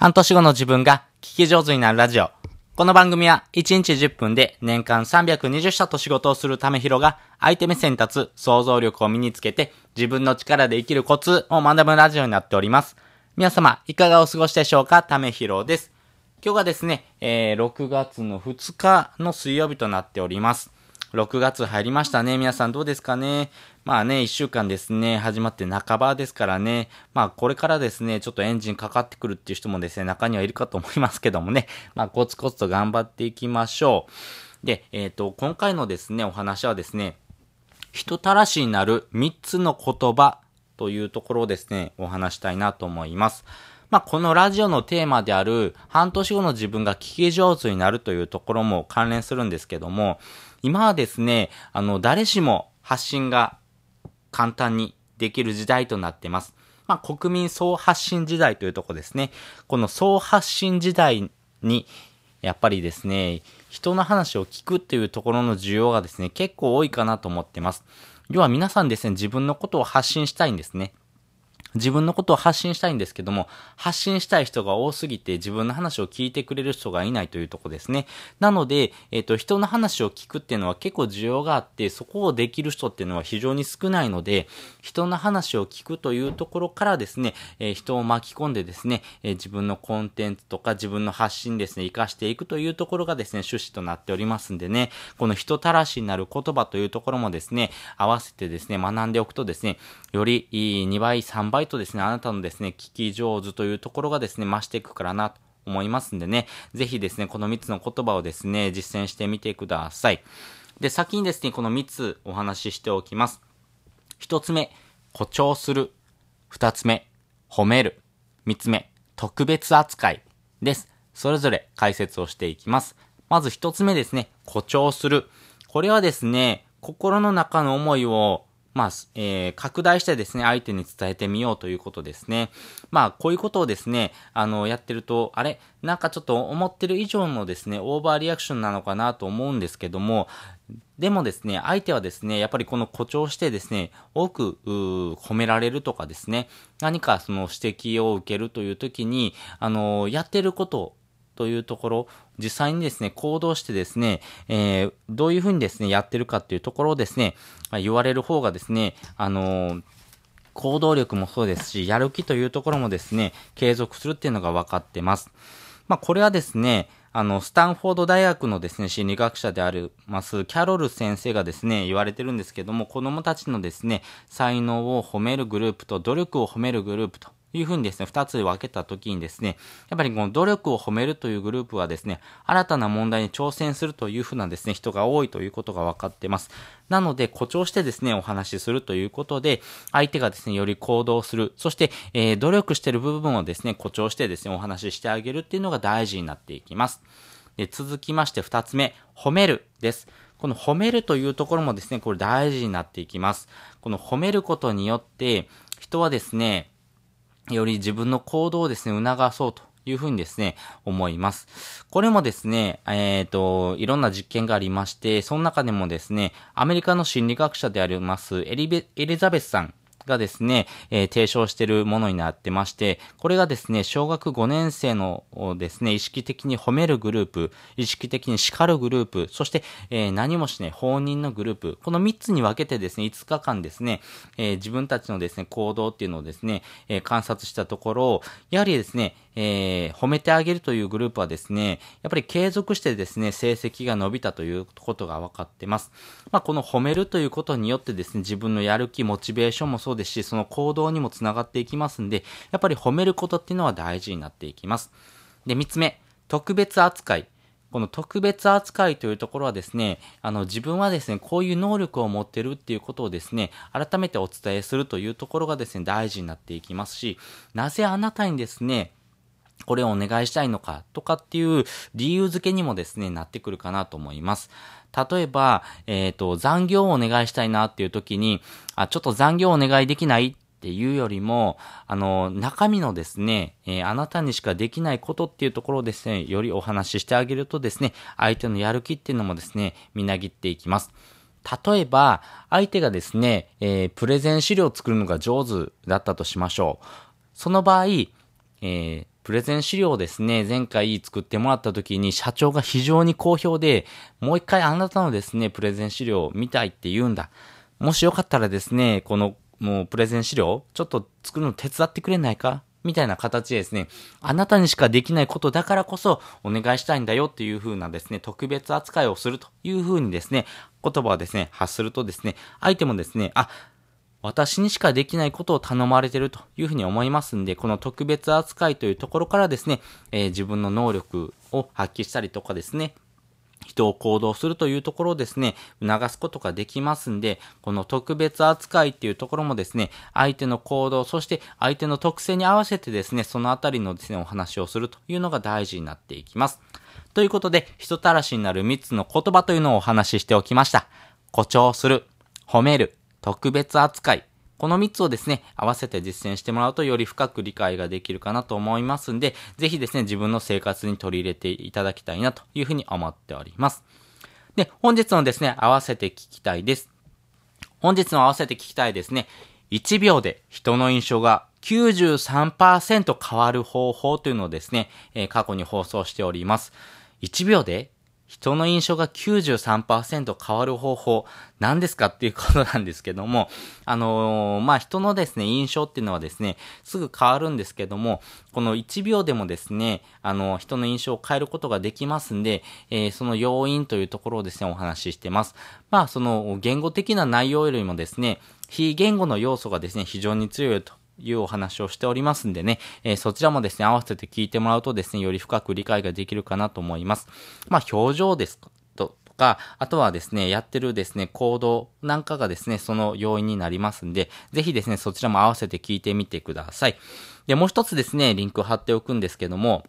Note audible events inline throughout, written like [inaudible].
半年後の自分が聞き上手になるラジオ。この番組は1日10分で年間320社と仕事をするためひろが相手目線に立つ想像力を身につけて自分の力で生きるコツを学ぶラジオになっております。皆様、いかがお過ごしでしょうか？ためひろです。今日がですね、えー、6月の2日の水曜日となっております。6月入りましたね。皆さんどうですかね。まあね、1週間ですね、始まって半ばですからね。まあこれからですね、ちょっとエンジンかかってくるっていう人もですね、中にはいるかと思いますけどもね。まあコツコツと頑張っていきましょう。で、えっ、ー、と、今回のですね、お話はですね、人たらしになる3つの言葉というところをですね、お話したいなと思います。まあ、このラジオのテーマである半年後の自分が聞き上手になるというところも関連するんですけども、今はですね、あの、誰しも発信が簡単にできる時代となっています。まあ、国民総発信時代というとこですね。この総発信時代に、やっぱりですね、人の話を聞くっていうところの需要がですね、結構多いかなと思ってます。要は皆さんですね、自分のことを発信したいんですね。自分のことを発信したいんですけども、発信したい人が多すぎて自分の話を聞いてくれる人がいないというとこですね。なので、えっ、ー、と、人の話を聞くっていうのは結構需要があって、そこをできる人っていうのは非常に少ないので、人の話を聞くというところからですね、えー、人を巻き込んでですね、えー、自分のコンテンツとか自分の発信ですね、活かしていくというところがですね、趣旨となっておりますんでね、この人たらしになる言葉というところもですね、合わせてですね、学んでおくとですね、より2倍、3倍とですね、あなたのですね、聞き上手というところがですね、増していくからなと思いますんでね、ぜひですね、この3つの言葉をですね、実践してみてください。で、先にですね、この3つお話ししておきます。1つ目、誇張する。2つ目、褒める。3つ目、特別扱いです。それぞれ解説をしていきます。まず1つ目ですね、誇張する。これはですね、心の中の思いをまあ、えー、拡大してですね、相手に伝えてみようということですね。まあ、こういうことをですね、あの、やってると、あれ？なんかちょっと思ってる以上のですね、オーバーリアクションなのかなと思うんですけども、でもですね、相手はですね、やっぱりこの誇張してですね、多く、褒められるとかですね、何かその指摘を受けるという時に、あの、やってることというところ、実際にですね、行動してですね、えー、どういうふうにですね、やってるかっていうところをですね、言われる方がですね、あのー、行動力もそうですし、やる気というところもですね、継続するっていうのが分かってます。まあ、これはですね、あの、スタンフォード大学のですね、心理学者であるます、キャロル先生がですね、言われてるんですけども、子供たちのですね、才能を褒めるグループと努力を褒めるグループというふうにですね、二つ分けたときにですね、やっぱりこの努力を褒めるというグループはですね、新たな問題に挑戦するというふうなですね、人が多いということが分かってます。なので、誇張してですね、お話しするということで、相手がですね、より行動する。そして、えー、努力してる部分をですね、誇張してですね、お話ししてあげるっていうのが大事になっていきます。で続きまして、二つ目、褒めるです。この褒めるというところもですね、これ大事になっていきます。この褒めることによって、人はですね、より自分の行動をですね、促そうというふうにですね、思います。これもですね、えっ、ー、と、いろんな実験がありまして、その中でもですね、アメリカの心理学者でありますエリベ、エリザベスさんがですね、えー、提唱しているものになってまして、これがですね、小学5年生のですね、意識的に褒めるグループ、意識的に叱るグループ、そして、えー、何もしない放任のグループ、この3つに分けてですね、5日間ですね、えー、自分たちのですね、行動っていうのをですね、え観察したところ、やはりですね、えー、褒めてあげるというグループはですね、やっぱり継続してですね、成績が伸びたということが分かってます。まあ、この褒めるということによってですね、自分のやる気、モチベーションもそうですし、その行動にもつながっていきますんで、やっぱり褒めることっていうのは大事になっていきます。で、三つ目、特別扱い。この特別扱いというところはですね、あの自分はですね、こういう能力を持ってるっていうことをですね、改めてお伝えするというところがですね、大事になっていきますし、なぜあなたにですね、これをお願いしたいのかとかっていう理由付けにもですね、なってくるかなと思います。例えば、えっ、ー、と、残業をお願いしたいなっていう時に、あ、ちょっと残業お願いできないっていうよりも、あの、中身のですね、えー、あなたにしかできないことっていうところをですね、よりお話ししてあげるとですね、相手のやる気っていうのもですね、みなぎっていきます。例えば、相手がですね、えー、プレゼン資料を作るのが上手だったとしましょう。その場合、えー、プレゼン資料をですね、前回作ってもらった時に社長が非常に好評で、もう一回あなたのですね、プレゼン資料を見たいって言うんだ。もしよかったらですね、このもうプレゼン資料、ちょっと作るの手伝ってくれないか？みたいな形でですね、あなたにしかできないことだからこそお願いしたいんだよっていう風なですね、特別扱いをするという風にですね、言葉をですね、発するとですね、相手もですね、あ、私にしかできないことを頼まれてるというふうに思いますんで、この特別扱いというところからですね、えー、自分の能力を発揮したりとかですね、人を行動するというところをですね、促すことができますんで、この特別扱いっていうところもですね、相手の行動、そして相手の特性に合わせてですね、そのあたりのですね、お話をするというのが大事になっていきます。ということで、人たらしになる3つの言葉というのをお話ししておきました。誇張する、褒める、特別扱い。この3つをですね、合わせて実践してもらうとより深く理解ができるかなと思いますんで、ぜひですね、自分の生活に取り入れていただきたいなというふうに思っております。で、本日のですね、合わせて聞きたいです。本日の合わせて聞きたいですね、1秒で人の印象が93%変わる方法というのをですね、え、過去に放送しております。1秒で人の印象が93%変わる方法、何ですかっていうことなんですけども、あのー、まあ、人のですね、印象っていうのはですね、すぐ変わるんですけども、この1秒でもですね、あの、人の印象を変えることができますんで、えー、その要因というところをですね、お話ししてます。まあ、その、言語的な内容よりもですね、非言語の要素がですね、非常に強いというお話をしておりますんでね、えー、そちらもですね、合わせて聞いてもらうとですね、より深く理解ができるかなと思います。まあ、表情ですとか、あとはですね、やってるですね、行動なんかがですね、その要因になりますんで、ぜひですね、そちらも合わせて聞いてみてください。で、もう一つですね、リンク貼っておくんですけども、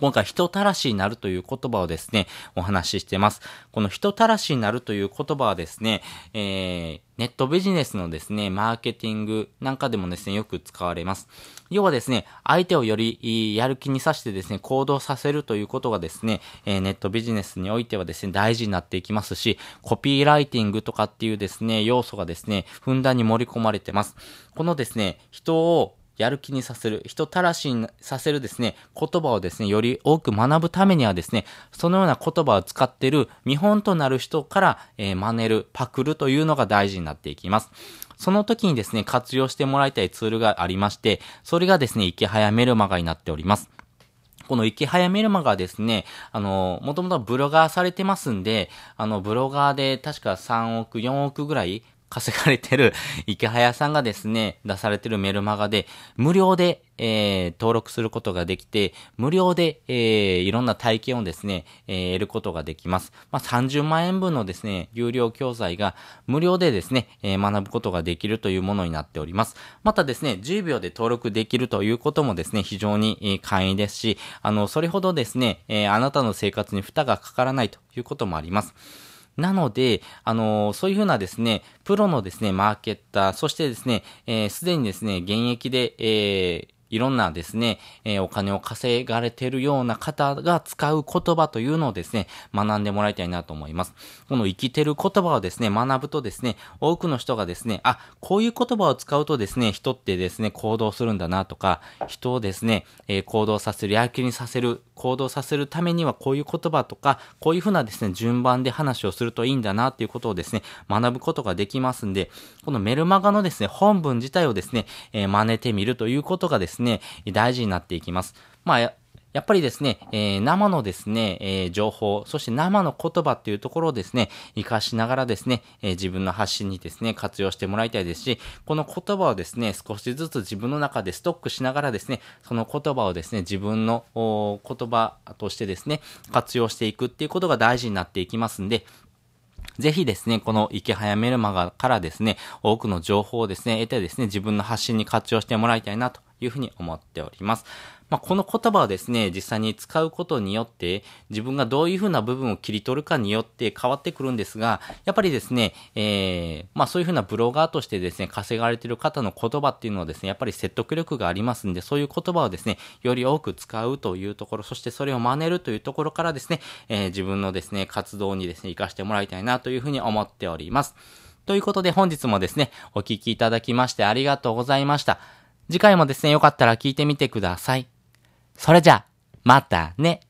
今回人たらしになるという言葉をですね、お話ししてます。この人たらしになるという言葉はですね、えー、ネットビジネスのですね、マーケティングなんかでもですね、よく使われます。要はですね、相手をよりやる気にさしてですね、行動させるということがですね、えー、ネットビジネスにおいてはですね、大事になっていきますし、コピーライティングとかっていうですね、要素がですね、ふんだんに盛り込まれてます。このですね、人をやる気にさせる、人たらしにさせるですね、言葉をですね、より多く学ぶためにはですね、そのような言葉を使っている見本となる人から、えー、真似る、パクるというのが大事になっていきます。その時にですね、活用してもらいたいツールがありまして、それがですね、池早メルマガになっております。この池早メルマガですね、あの、もともとブロガーされてますんで、あの、ブロガーで確か3億、4億ぐらい稼がれてる [laughs] 池早さんがですね、出されてるメルマガで、無料で、えー、登録することができて、無料で、えー、いろんな体験をですね、えー、得ることができます。まあ、30万円分のですね、有料教材が無料でですね、えー、学ぶことができるというものになっております。またですね、10秒で登録できるということもですね、非常に、えー、簡易ですし、あの、それほどですね、えー、あなたの生活に負担がかからないということもあります。なので、あのー、そういうふうなですね、プロのですね、マーケッター、そしてですね、す、えー、で、にですね、現役で、えー、いろんなですね、えー、お金を稼がれてるような方が使う言葉というのをですね、学んでもらいたいなと思います。この生きてる言葉をですね、学ぶとですね、多くの人がですね、あ、こういう言葉を使うとですね、人ってですね、行動するんだなとか、人をですね、えー、行動させる、やる気にさせる、行動させるためにはこういう言葉とか、こういうふうなですね、順番で話をするといいんだなっていうことをですね、学ぶことができますんで、このメルマガのですね、本文自体をですね、えー、真似てみるということがですね、ね、大事になっていきます。まあ、やっぱりですね、えー、生のですね、えー、情報、そして生の言葉っていうところをですね、活かしながらですね、えー、自分の発信にですね、活用してもらいたいですし、この言葉をですね、少しずつ自分の中でストックしながらですね、その言葉をですね、自分の言葉としてですね、活用していくっていうことが大事になっていきますんで、ぜひですね、この池早メルマガからですね、多くの情報をですね、得てですね、自分の発信に活用してもらいたいなというふうに思っております。まあ、この言葉をですね、実際に使うことによって、自分がどういうふうな部分を切り取るかによって変わってくるんですが、やっぱりですね、えー、まあそういうふうなブロガーとしてですね、稼がれている方の言葉っていうのはですね、やっぱり説得力がありますんで、そういう言葉をですね、より多く使うというところ、そしてそれを真似るというところからですね、えー、自分のですね、活動にですね、活かしてもらいたいなというふうに思っております。ということで本日もですね、お聴きいただきましてありがとうございました。次回もですね、よかったら聞いてみてください。それじゃ、またね。